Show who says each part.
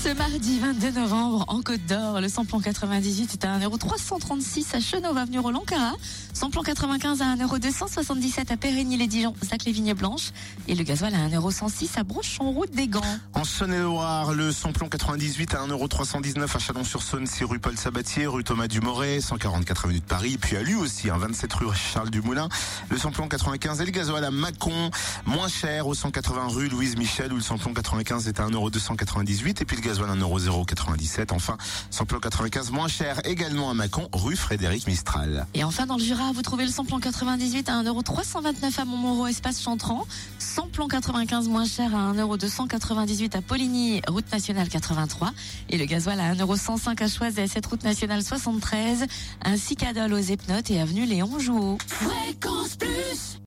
Speaker 1: Ce mardi 22 novembre, en Côte d'Or, le samplon 98 est à 1,336€ à Chenauve, avenue Roland Cara. Samplon 95 à 1,277€ à Périgny-les-Dijon, Sac-les-Vignes Blanches. Et le gasoil à 1,106€ à Brochon, route des Gants.
Speaker 2: En Saône-et-Loire, le samplon 98 à 1,319€ à Chalon-sur-Saône, 6 rue Paul Sabatier, rue Thomas Dumoret, 144 avenue de Paris. Puis à lui aussi, hein, 27 rue Charles Dumoulin. Le samplon 95 et le gasoil à Mâcon, moins cher au 180 rue Louise Michel où le samplon 95 est à 1,298€ et puis gasoil à 1,097€. Enfin, samplon 95 moins cher également à Mâcon, rue Frédéric Mistral.
Speaker 1: Et enfin, dans le Jura, vous trouvez le samplon 98 à 1,329€ à Montmoreau, espace Chantran. Samplon 95 moins cher à 1,298€ à Poligny, route nationale 83. Et le gasoil à 1,105€ à Choiset, cette route nationale 73. Ainsi qu'à Dole aux Epnotes et avenue Léon Jouot.
Speaker 3: Fréquence Plus